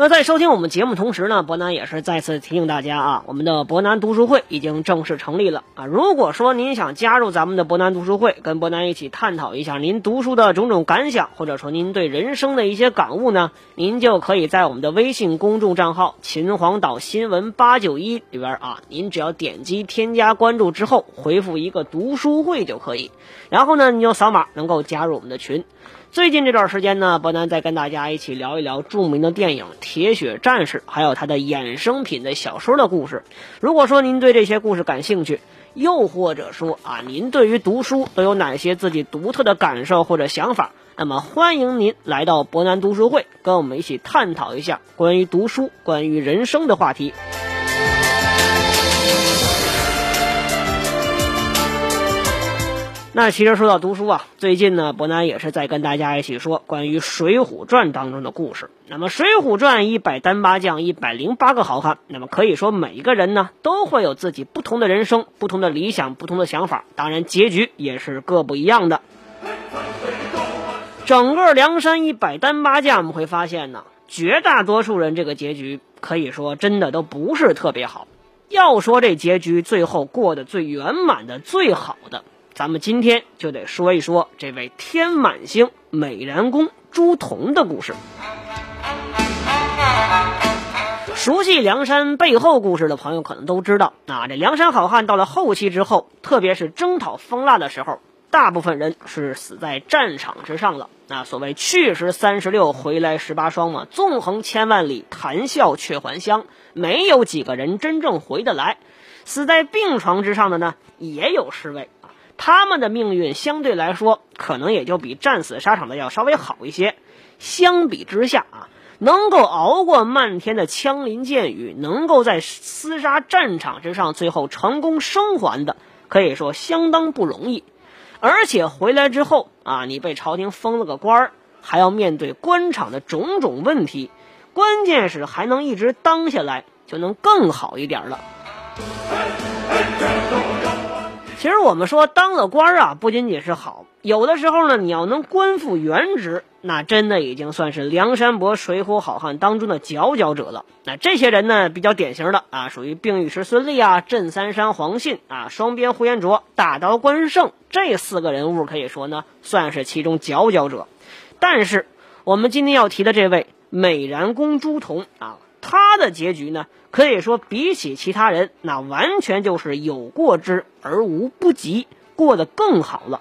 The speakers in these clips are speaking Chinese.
那在收听我们节目同时呢，博南也是再次提醒大家啊，我们的博南读书会已经正式成立了啊。如果说您想加入咱们的博南读书会，跟博南一起探讨一下您读书的种种感想，或者说您对人生的一些感悟呢，您就可以在我们的微信公众账号“秦皇岛新闻八九一”里边啊，您只要点击添加关注之后，回复一个读书会就可以，然后呢，你就扫码能够加入我们的群。最近这段时间呢，伯南再跟大家一起聊一聊著名的电影《铁血战士》，还有它的衍生品的小说的故事。如果说您对这些故事感兴趣，又或者说啊，您对于读书都有哪些自己独特的感受或者想法，那么欢迎您来到博南读书会，跟我们一起探讨一下关于读书、关于人生的话题。那其实说到读书啊，最近呢，伯南也是在跟大家一起说关于《水浒传》当中的故事。那么，《水浒传》一百单八将，一百零八个好汉，那么可以说每一个人呢都会有自己不同的人生、不同的理想、不同的想法，当然结局也是各不一样的。整个梁山一百单八将，我们会发现呢，绝大多数人这个结局可以说真的都不是特别好。要说这结局最后过得最圆满的、最好的。咱们今天就得说一说这位天满星美髯公朱仝的故事。熟悉梁山背后故事的朋友可能都知道，啊，这梁山好汉到了后期之后，特别是征讨方腊的时候，大部分人是死在战场之上了。那所谓去时三十六，回来十八双嘛，纵横千万里，谈笑却还乡，没有几个人真正回得来。死在病床之上的呢，也有十位。他们的命运相对来说，可能也就比战死沙场的要稍微好一些。相比之下啊，能够熬过漫天的枪林箭雨，能够在厮杀战场之上最后成功生还的，可以说相当不容易。而且回来之后啊，你被朝廷封了个官儿，还要面对官场的种种问题，关键是还能一直当下来，就能更好一点了。其实我们说当了官啊，不仅仅是好，有的时候呢，你要能官复原职，那真的已经算是梁山伯、水浒好汉当中的佼佼者了。那这些人呢，比较典型的啊，属于并尉迟孙立啊、镇三山黄信啊、双鞭呼延灼、大刀关胜这四个人物，可以说呢，算是其中佼佼者。但是我们今天要提的这位美髯公朱仝啊。他的结局呢，可以说比起其他人，那完全就是有过之而无不及，过得更好了。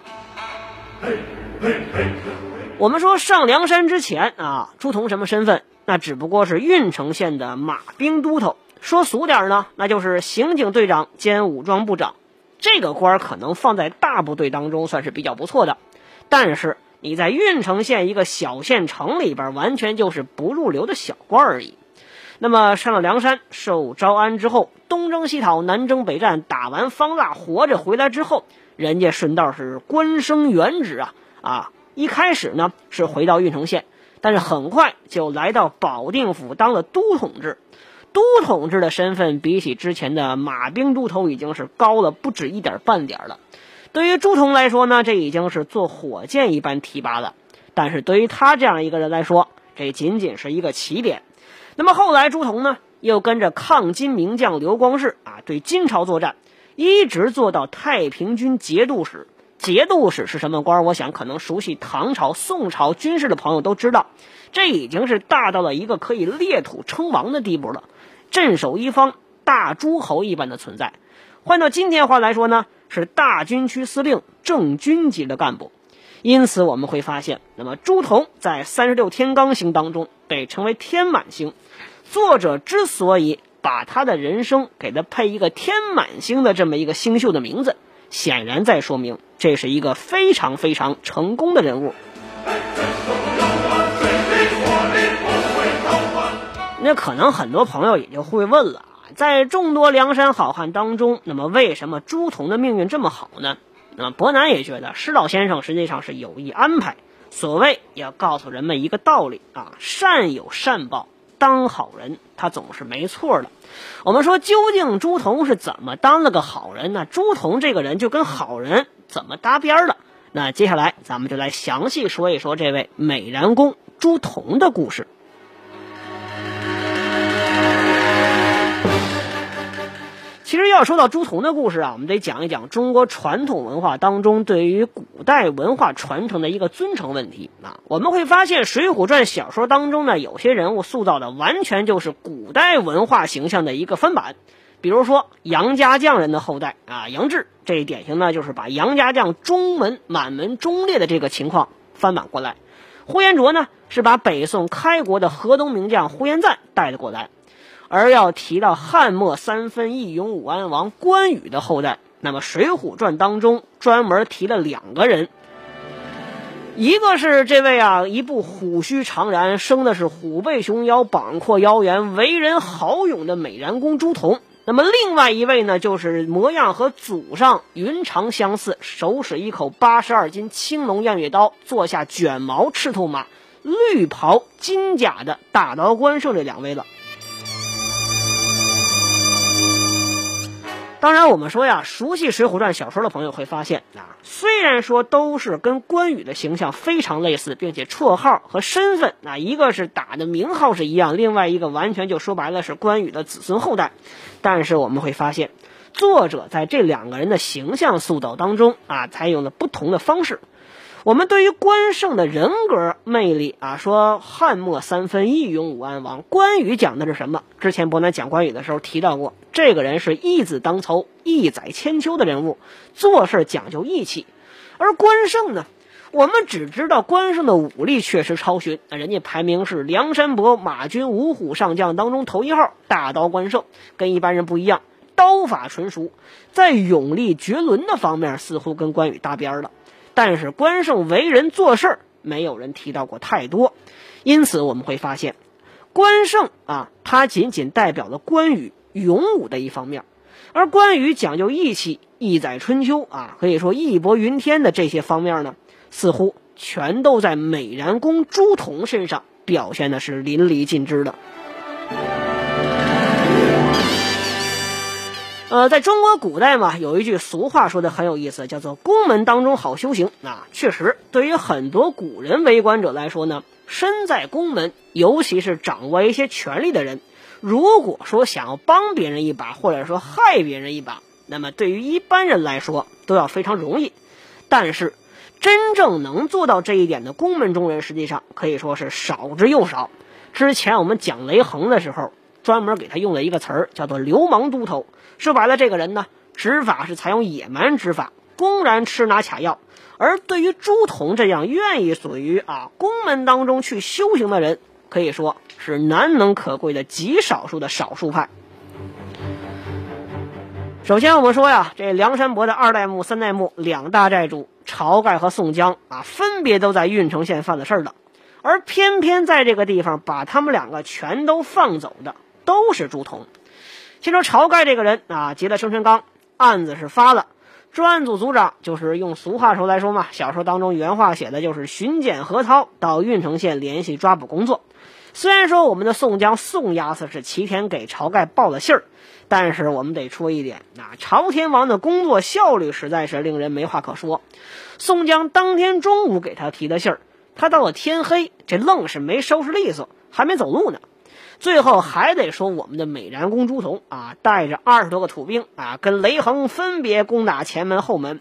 我们说上梁山之前啊，朱仝什么身份？那只不过是郓城县的马兵都头，说俗点呢，那就是刑警队长兼武装部长。这个官可能放在大部队当中算是比较不错的，但是你在郓城县一个小县城里边，完全就是不入流的小官而已。那么上了梁山，受招安之后，东征西讨，南征北战，打完方腊，活着回来之后，人家顺道是官升原职啊啊！一开始呢是回到郓城县，但是很快就来到保定府当了都统制。都统制的身份比起之前的马兵都头已经是高了不止一点半点了。对于朱仝来说呢，这已经是坐火箭一般提拔了。但是对于他这样一个人来说，这仅仅是一个起点。那么后来，朱仝呢又跟着抗金名将刘光世啊，对金朝作战，一直做到太平军节度使。节度使是什么官？我想可能熟悉唐朝、宋朝军事的朋友都知道，这已经是大到了一个可以列土称王的地步了，镇守一方，大诸侯一般的存在。换到今天话来说呢，是大军区司令、正军级的干部。因此我们会发现，那么朱仝在三十六天罡星当中被称为天满星。作者之所以把他的人生给他配一个天满星的这么一个星宿的名字，显然在说明这是一个非常非常成功的人物。那可能很多朋友也就会问了啊，在众多梁山好汉当中，那么为什么朱仝的命运这么好呢？那么伯南也觉得施老先生实际上是有意安排。所谓要告诉人们一个道理啊，善有善报，当好人他总是没错的。我们说，究竟朱仝是怎么当了个好人呢？朱仝这个人就跟好人怎么搭边了？那接下来咱们就来详细说一说这位美髯公朱仝的故事。其实要说到朱仝的故事啊，我们得讲一讲中国传统文化当中对于古代文化传承的一个尊称问题啊。我们会发现《水浒传》小说当中呢，有些人物塑造的完全就是古代文化形象的一个翻版。比如说杨家将人的后代啊，杨志，这一典型呢就是把杨家将中门满门忠烈的这个情况翻版过来。呼延灼呢是把北宋开国的河东名将呼延赞带了过来。而要提到汉末三分义勇武安王关羽的后代，那么《水浒传》当中专门提了两个人，一个是这位啊，一部虎须长髯，生的是虎背熊腰、膀阔腰圆、为人豪勇的美髯公朱仝。那么另外一位呢，就是模样和祖上云长相似，手使一口八十二斤青龙偃月刀，坐下卷毛赤兔马、绿袍金甲的大刀关胜这两位了。当然，我们说呀，熟悉《水浒传》小说的朋友会发现啊，虽然说都是跟关羽的形象非常类似，并且绰号和身份啊，一个是打的名号是一样，另外一个完全就说白了是关羽的子孙后代，但是我们会发现，作者在这两个人的形象塑造当中啊，采用了不同的方式。我们对于关胜的人格魅力啊，说汉末三分义勇武安王，关羽讲的是什么？之前伯南讲关羽的时候提到过，这个人是义字当头、义载千秋的人物，做事讲究义气。而关胜呢，我们只知道关胜的武力确实超群，人家排名是梁山伯马军五虎上将当中头一号，大刀关胜跟一般人不一样，刀法纯熟，在勇力绝伦的方面似乎跟关羽搭边了。但是关胜为人做事，没有人提到过太多，因此我们会发现，关胜啊，他仅仅代表了关羽勇武的一方面，而关羽讲究义气、义载春秋啊，可以说义薄云天的这些方面呢，似乎全都在美髯公朱仝身上表现的是淋漓尽致的。呃，在中国古代嘛，有一句俗话说的很有意思，叫做“宫门当中好修行”。啊，确实，对于很多古人为官者来说呢，身在宫门，尤其是掌握一些权力的人，如果说想要帮别人一把，或者说害别人一把，那么对于一般人来说都要非常容易。但是，真正能做到这一点的宫门中人，实际上可以说是少之又少。之前我们讲雷横的时候。专门给他用了一个词儿，叫做“流氓都头”。说白了，这个人呢，执法是采用野蛮执法，公然吃拿卡要。而对于朱仝这样愿意属于啊宫门当中去修行的人，可以说是难能可贵的极少数的少数派。首先，我们说呀，这梁山伯的二代目、三代目两大寨主晁盖和宋江啊，分别都在郓城县犯了事儿了，而偏偏在这个地方把他们两个全都放走的。都是朱仝。先说晁盖这个人啊，结了生辰纲，案子是发了，专案组组长就是用俗话说来说嘛，小说当中原话写的就是巡检何涛到郓城县联系抓捕工作。虽然说我们的宋江宋押司是齐天给晁盖报了信儿，但是我们得说一点，那朝天王的工作效率实在是令人没话可说。宋江当天中午给他提的信儿，他到了天黑，这愣是没收拾利索，还没走路呢。最后还得说我们的美髯公朱仝啊，带着二十多个土兵啊，跟雷横分别攻打前门后门，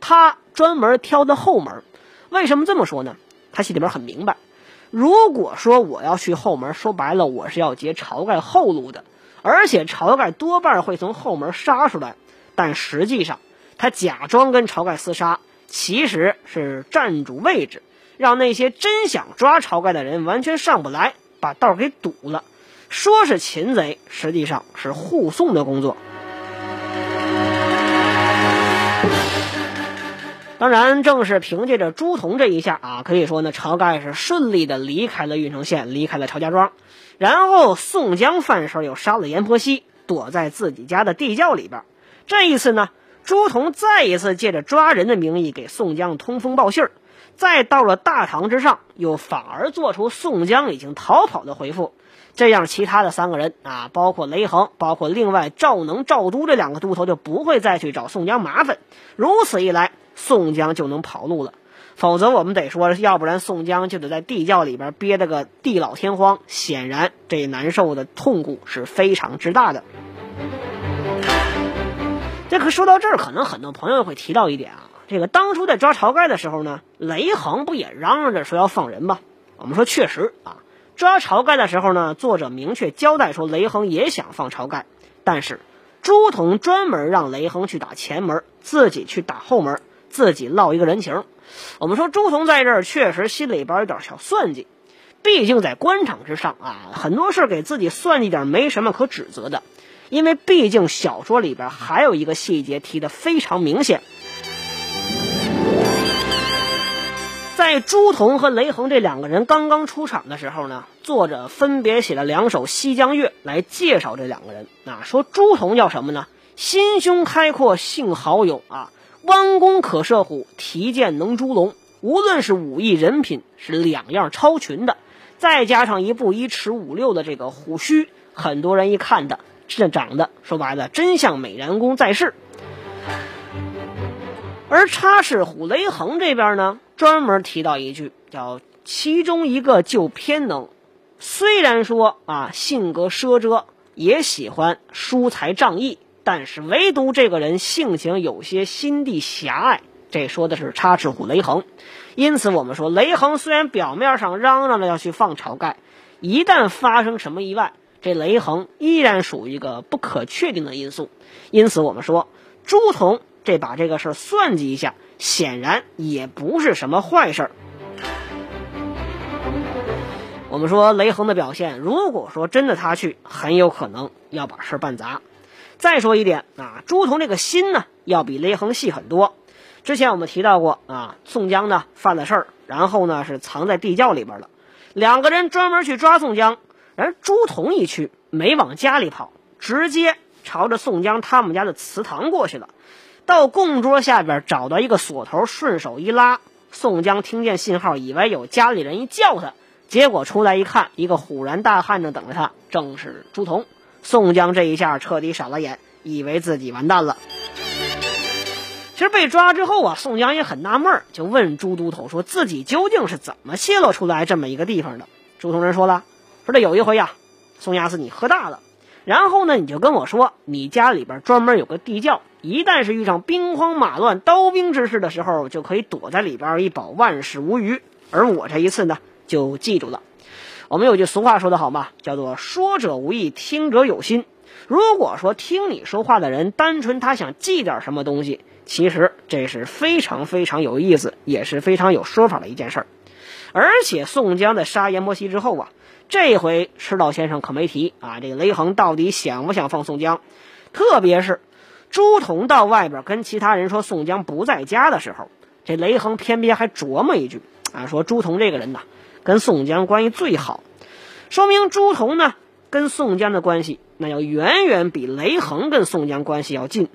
他专门挑的后门。为什么这么说呢？他心里边很明白，如果说我要去后门，说白了我是要截晁盖后路的，而且晁盖多半会从后门杀出来。但实际上，他假装跟晁盖厮杀，其实是占住位置，让那些真想抓晁盖的人完全上不来，把道给堵了。说是擒贼，实际上是护送的工作。当然，正是凭借着朱仝这一下啊，可以说呢，晁盖是顺利的离开了郓城县，离开了晁家庄。然后宋江犯事又杀了阎婆惜，躲在自己家的地窖里边。这一次呢，朱仝再一次借着抓人的名义给宋江通风报信儿，再到了大堂之上，又反而做出宋江已经逃跑的回复。这样，其他的三个人啊，包括雷横，包括另外赵能、赵都这两个都头，就不会再去找宋江麻烦。如此一来，宋江就能跑路了。否则，我们得说，要不然宋江就得在地窖里边憋得个地老天荒。显然，这难受的痛苦是非常之大的。这可说到这儿，可能很多朋友会提到一点啊，这个当初在抓晁盖的时候呢，雷横不也嚷嚷着说要放人吗？我们说确实啊。抓晁盖的时候呢，作者明确交代说雷横也想放晁盖，但是朱仝专门让雷横去打前门，自己去打后门，自己落一个人情。我们说朱仝在这儿确实心里边有点小算计，毕竟在官场之上啊，很多事给自己算计点没什么可指责的，因为毕竟小说里边还有一个细节提的非常明显。在朱仝和雷横这两个人刚刚出场的时候呢，作者分别写了两首《西江月》来介绍这两个人。啊，说朱仝叫什么呢？心胸开阔，性豪勇啊，弯弓可射虎，提剑能诛龙。无论是武艺、人品，是两样超群的。再加上一部一尺五六的这个虎须，很多人一看的，这长得说白了，真像美髯公在世。而插翅虎雷横这边呢？专门提到一句，叫其中一个就偏能，虽然说啊性格奢遮，也喜欢疏财仗义，但是唯独这个人性情有些心地狭隘。这说的是插翅虎雷横。因此我们说，雷横虽然表面上嚷嚷着要去放晁盖，一旦发生什么意外，这雷横依然属于一个不可确定的因素。因此我们说，朱仝这把这个事儿算计一下。显然也不是什么坏事儿。我们说雷横的表现，如果说真的他去，很有可能要把事儿办砸。再说一点啊，朱仝这个心呢，要比雷横细很多。之前我们提到过啊，宋江呢犯了事儿，然后呢是藏在地窖里边了。两个人专门去抓宋江，而朱仝一去没往家里跑，直接朝着宋江他们家的祠堂过去了。到供桌下边找到一个锁头，顺手一拉，宋江听见信号，以为有家里人一叫他，结果出来一看，一个虎然大汉正等着他，正是朱仝。宋江这一下彻底傻了眼，以为自己完蛋了。其实被抓之后啊，宋江也很纳闷，就问朱都头，说自己究竟是怎么泄露出来这么一个地方的？朱同仁说了，说这有一回呀，宋押司你喝大了，然后呢你就跟我说，你家里边专门有个地窖。一旦是遇上兵荒马乱、刀兵之事的时候，就可以躲在里边一保万事无虞。而我这一次呢，就记住了。我们有句俗话说得好嘛，叫做“说者无意，听者有心”。如果说听你说话的人单纯他想记点什么东西，其实这是非常非常有意思，也是非常有说法的一件事儿。而且宋江在杀阎婆惜之后啊，这回赤道先生可没提啊，这个雷横到底想不想放宋江？特别是。朱仝到外边跟其他人说宋江不在家的时候，这雷横偏偏还琢磨一句啊，说朱仝这个人呐，跟宋江关系最好，说明朱仝呢跟宋江的关系那要远远比雷横跟宋江关系要近。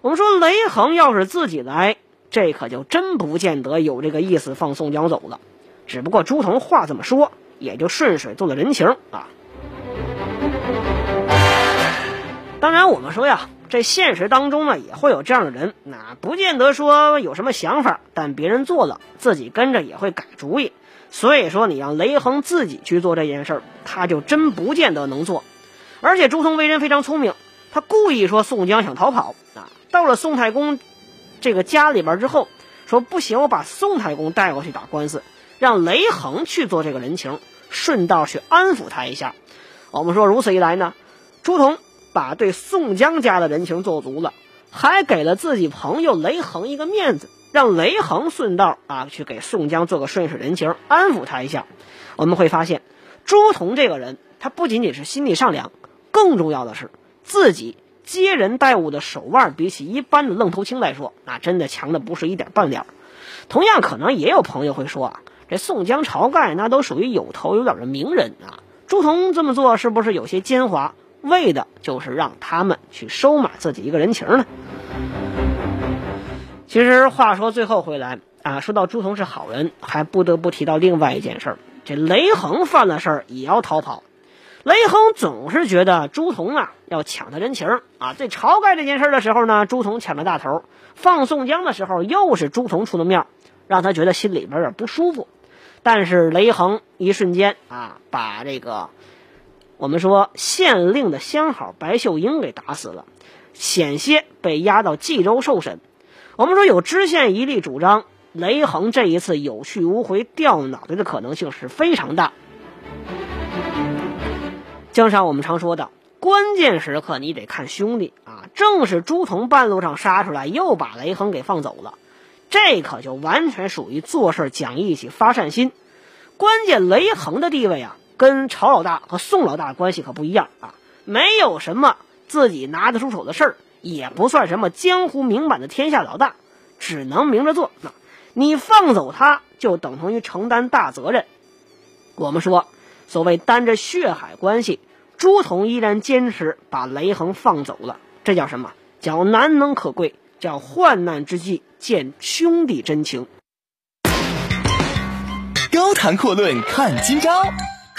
我们说雷横要是自己来，这可就真不见得有这个意思放宋江走了。只不过朱仝话这么说，也就顺水做了人情啊。当然，我们说呀。这现实当中呢，也会有这样的人，那不见得说有什么想法，但别人做了，自己跟着也会改主意。所以说，你让雷横自己去做这件事儿，他就真不见得能做。而且朱仝为人非常聪明，他故意说宋江想逃跑啊，到了宋太公这个家里边之后，说不行，我把宋太公带过去打官司，让雷横去做这个人情，顺道去安抚他一下。我们说，如此一来呢，朱仝。把对宋江家的人情做足了，还给了自己朋友雷横一个面子，让雷横顺道啊去给宋江做个顺水人情，安抚他一下。我们会发现，朱仝这个人，他不仅仅是心地善良，更重要的是自己接人待物的手腕，比起一般的愣头青来说，那真的强的不是一点半点。同样，可能也有朋友会说啊，这宋江、晁盖那都属于有头有脸的名人啊，朱仝这么做是不是有些奸猾？为的就是让他们去收买自己一个人情呢。其实话说最后回来啊，说到朱仝是好人，还不得不提到另外一件事儿：这雷横犯了事儿也要逃跑。雷横总是觉得朱仝啊要抢他人情啊，在晁盖这件事儿的时候呢，朱仝抢了大头；放宋江的时候又是朱仝出的面儿，让他觉得心里边有点不舒服。但是雷横一瞬间啊，把这个我们说县令的相好白秀英给打死了，险些被押到冀州受审。我们说有知县一力主张，雷横这一次有去无回掉脑袋的可能性是非常大。就像我们常说的，关键时刻你得看兄弟啊！正是朱仝半路上杀出来，又把雷横给放走了，这可就完全属于做事讲义气、发善心。关键雷横的地位啊，跟曹老大和宋老大关系可不一样啊，没有什么自己拿得出手的事儿。也不算什么江湖名版的天下老大，只能明着做。那，你放走他，就等同于承担大责任。我们说，所谓担着血海关系，朱仝依然坚持把雷横放走了，这叫什么？叫难能可贵，叫患难之际见兄弟真情。高谈阔论看今朝，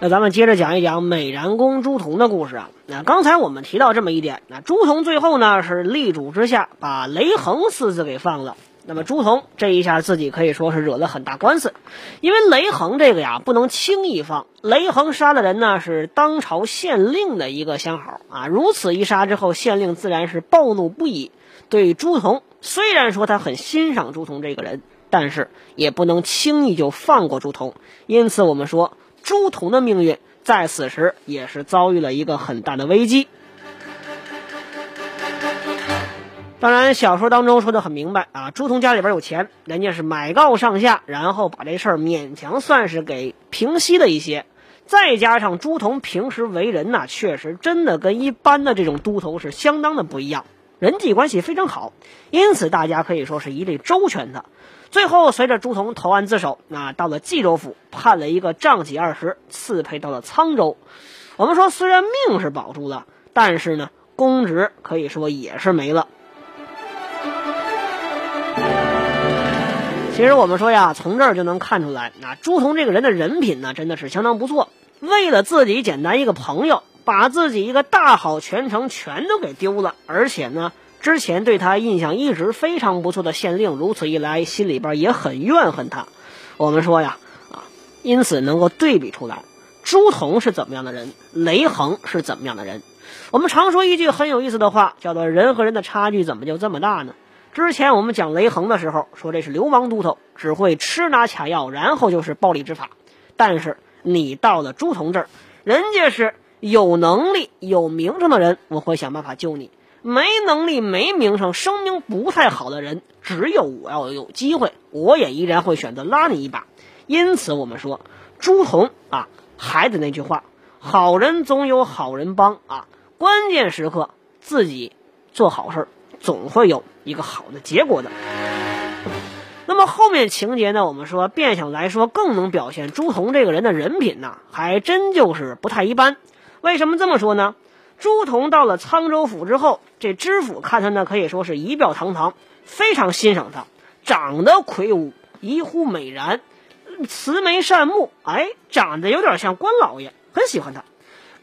那咱们接着讲一讲美髯公朱仝的故事啊。那刚才我们提到这么一点，那朱仝最后呢是力主之下把雷横四子给放了。那么朱仝这一下自己可以说是惹了很大官司，因为雷横这个呀不能轻易放。雷横杀的人呢是当朝县令的一个相好啊，如此一杀之后，县令自然是暴怒不已。对朱仝，虽然说他很欣赏朱仝这个人，但是也不能轻易就放过朱仝。因此，我们说朱仝的命运在此时也是遭遇了一个很大的危机。当然，小说当中说的很明白啊，朱仝家里边有钱，人家是买告上下，然后把这事儿勉强算是给平息了一些。再加上朱仝平时为人呐，确实真的跟一般的这种都头是相当的不一样，人际关系非常好，因此大家可以说是一力周全的。最后，随着朱仝投案自首，那到了冀州府，判了一个杖几二十，赐配到了沧州。我们说，虽然命是保住了，但是呢，公职可以说也是没了。其实我们说呀，从这儿就能看出来，那朱仝这个人的人品呢，真的是相当不错。为了自己简单一个朋友，把自己一个大好前程全都给丢了，而且呢，之前对他印象一直非常不错的县令，如此一来，心里边也很怨恨他。我们说呀，啊，因此能够对比出来，朱仝是怎么样的人，雷横是怎么样的人。我们常说一句很有意思的话，叫做“人和人的差距怎么就这么大呢？”之前我们讲雷横的时候，说这是流氓都头，只会吃拿卡要，然后就是暴力执法。但是你到了朱仝这儿，人家是有能力、有名声的人，我会想办法救你；没能力、没名声、声名不太好的人，只有我要有机会，我也依然会选择拉你一把。因此，我们说朱仝啊，还得那句话：好人总有好人帮啊，关键时刻自己做好事儿。总会有一个好的结果的。那么后面情节呢？我们说变相来说，更能表现朱仝这个人的人品呢，还真就是不太一般。为什么这么说呢？朱仝到了沧州府之后，这知府看他呢，可以说是仪表堂堂，非常欣赏他，长得魁梧，一呼美然，慈眉善目，哎，长得有点像官老爷，很喜欢他，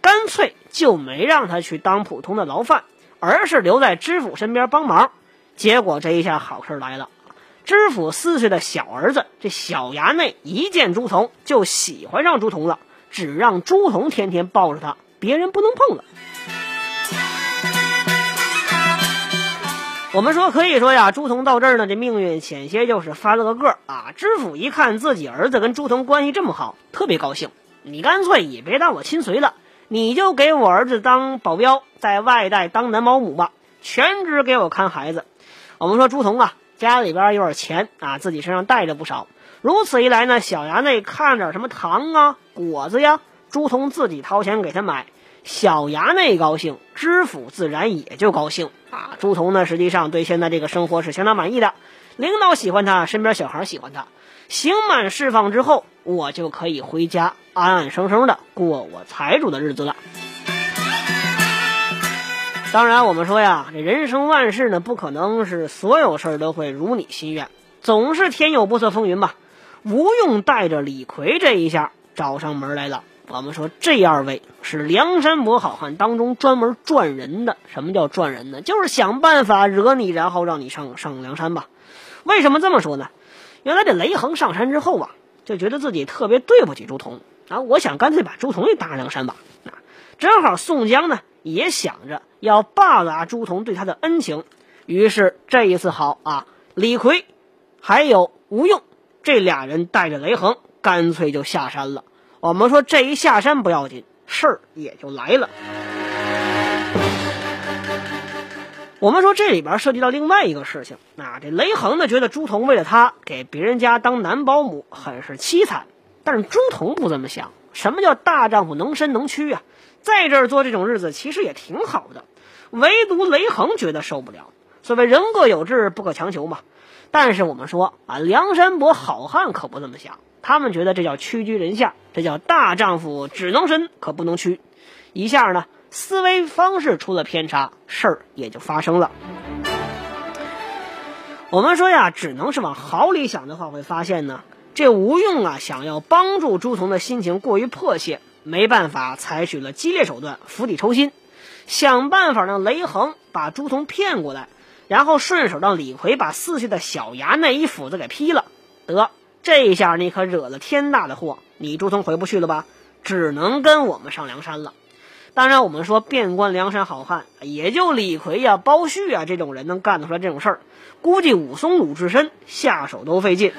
干脆就没让他去当普通的牢犯。而是留在知府身边帮忙，结果这一下好事来了，知府四岁的小儿子这小衙内一见朱仝就喜欢上朱仝了，只让朱仝天天抱着他，别人不能碰了。我们说可以说呀，朱仝到这儿呢，这命运险些就是翻了个个啊！知府一看自己儿子跟朱仝关系这么好，特别高兴，你干脆也别当我亲随了。你就给我儿子当保镖，在外带当男保姆吧，全职给我看孩子。我们说朱仝啊，家里边有点钱啊，自己身上带着不少。如此一来呢，小衙内看点什么糖啊、果子呀，朱仝自己掏钱给他买，小衙内高兴，知府自然也就高兴啊。朱仝呢，实际上对现在这个生活是相当满意的，领导喜欢他，身边小孩喜欢他，刑满释放之后，我就可以回家安安生生的过我财主的日子了。当然，我们说呀，这人生万事呢，不可能是所有事儿都会如你心愿，总是天有不测风云吧。吴用带着李逵这一下找上门来了。我们说这二位是梁山伯好汉当中专门赚人的。什么叫赚人呢？就是想办法惹你，然后让你上上梁山吧。为什么这么说呢？原来这雷横上山之后啊，就觉得自己特别对不起朱仝啊，我想干脆把朱仝也搭上梁山吧。啊，正好宋江呢也想着要报答朱仝对他的恩情，于是这一次好啊，李逵还有吴用。这俩人带着雷横，干脆就下山了。我们说这一下山不要紧，事儿也就来了。我们说这里边涉及到另外一个事情，啊，这雷横呢觉得朱仝为了他给别人家当男保姆很是凄惨，但是朱仝不这么想。什么叫大丈夫能伸能屈啊？在这儿做这种日子其实也挺好的，唯独雷横觉得受不了。所谓人各有志，不可强求嘛。但是我们说啊，梁山伯好汉可不这么想，他们觉得这叫屈居人下，这叫大丈夫只能伸可不能屈。一下呢，思维方式出了偏差，事儿也就发生了。我们说呀，只能是往好里想的话，会发现呢，这吴用啊，想要帮助朱仝的心情过于迫切，没办法，采取了激烈手段，釜底抽薪，想办法让雷横把朱仝骗过来。然后顺手让李逵把四岁的小牙那一斧子给劈了，得这一下你可惹了天大的祸，你朱仝回不去了吧？只能跟我们上梁山了。当然，我们说遍观梁山好汉，也就李逵呀、包旭啊这种人能干得出来这种事儿，估计武松、鲁智深下手都费劲。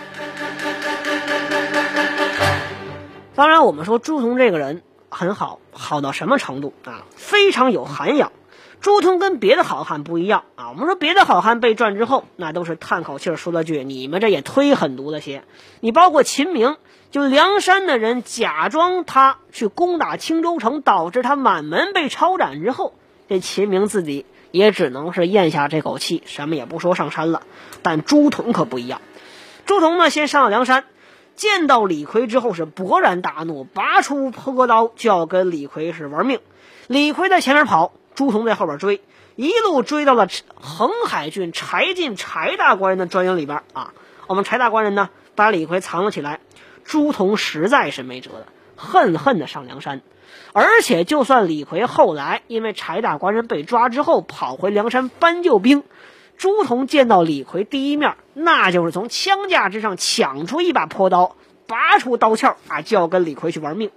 当然，我们说朱仝这个人很好，好到什么程度啊？非常有涵养。朱仝跟别的好汉不一样啊！我们说别的好汉被赚之后，那都是叹口气说了句：“你们这也忒狠毒了些。”你包括秦明，就梁山的人假装他去攻打青州城，导致他满门被抄斩之后，这秦明自己也只能是咽下这口气，什么也不说上山了。但朱仝可不一样，朱仝呢先上了梁山，见到李逵之后是勃然大怒，拔出破刀就要跟李逵是玩命。李逵在前面跑。朱仝在后边追，一路追到了横海郡柴进柴大官人的专营里边啊。我们柴大官人呢，把李逵藏了起来。朱仝实在是没辙了，恨恨的上梁山。而且，就算李逵后来因为柴大官人被抓之后跑回梁山搬救兵，朱仝见到李逵第一面，那就是从枪架之上抢出一把破刀，拔出刀鞘啊，就要跟李逵去玩命。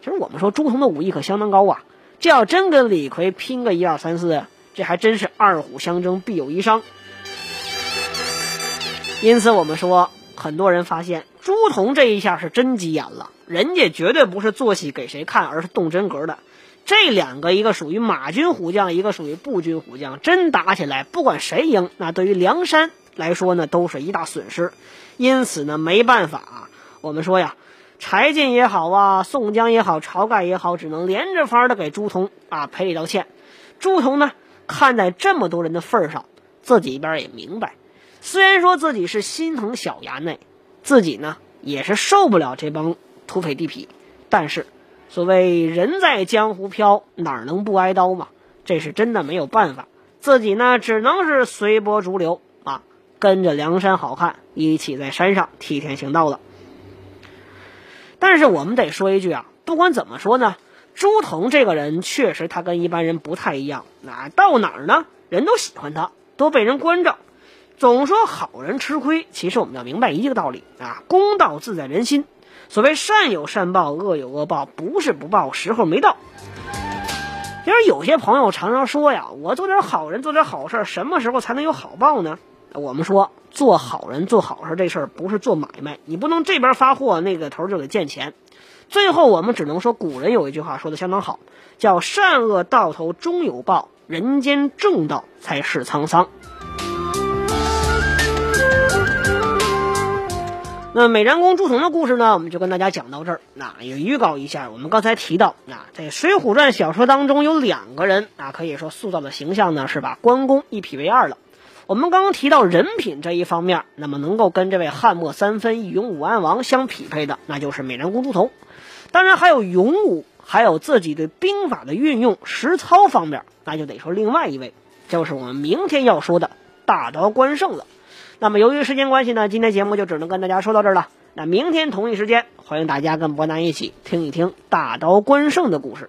其实我们说朱仝的武艺可相当高啊。这要真跟李逵拼个一二三四，这还真是二虎相争必有一伤。因此，我们说，很多人发现朱仝这一下是真急眼了，人家绝对不是做戏给谁看，而是动真格的。这两个，一个属于马军虎将，一个属于步军虎将，真打起来，不管谁赢，那对于梁山来说呢，都是一大损失。因此呢，没办法啊，我们说呀。柴进也好啊，宋江也好，晁盖也好，只能连着法的给朱仝啊赔礼道歉。朱仝呢，看在这么多人的份上，自己一边也明白，虽然说自己是心疼小衙内，自己呢也是受不了这帮土匪地痞，但是所谓人在江湖飘，哪能不挨刀嘛？这是真的没有办法，自己呢只能是随波逐流啊，跟着梁山好汉一起在山上替天行道了。但是我们得说一句啊，不管怎么说呢，朱仝这个人确实他跟一般人不太一样。那到哪儿呢，人都喜欢他，都被人关照。总说好人吃亏，其实我们要明白一个道理啊，公道自在人心。所谓善有善报，恶有恶报，不是不报，时候没到。因为有些朋友常常说呀，我做点好人，做点好事，什么时候才能有好报呢？我们说。做好人、做好事这事儿不是做买卖，你不能这边发货，那个头就得见钱。最后我们只能说，古人有一句话说的相当好，叫“善恶到头终有报，人间正道才是沧桑”。那美髯公朱仝的故事呢，我们就跟大家讲到这儿。那也预告一下，我们刚才提到，啊，在《水浒传》小说当中有两个人啊，可以说塑造的形象呢是把关公一劈为二了。我们刚刚提到人品这一方面，那么能够跟这位汉末三分义勇武安王相匹配的，那就是美髯公朱仝。当然还有勇武，还有自己对兵法的运用实操方面，那就得说另外一位，就是我们明天要说的大刀关胜了。那么由于时间关系呢，今天节目就只能跟大家说到这儿了。那明天同一时间，欢迎大家跟伯南一起听一听大刀关胜的故事。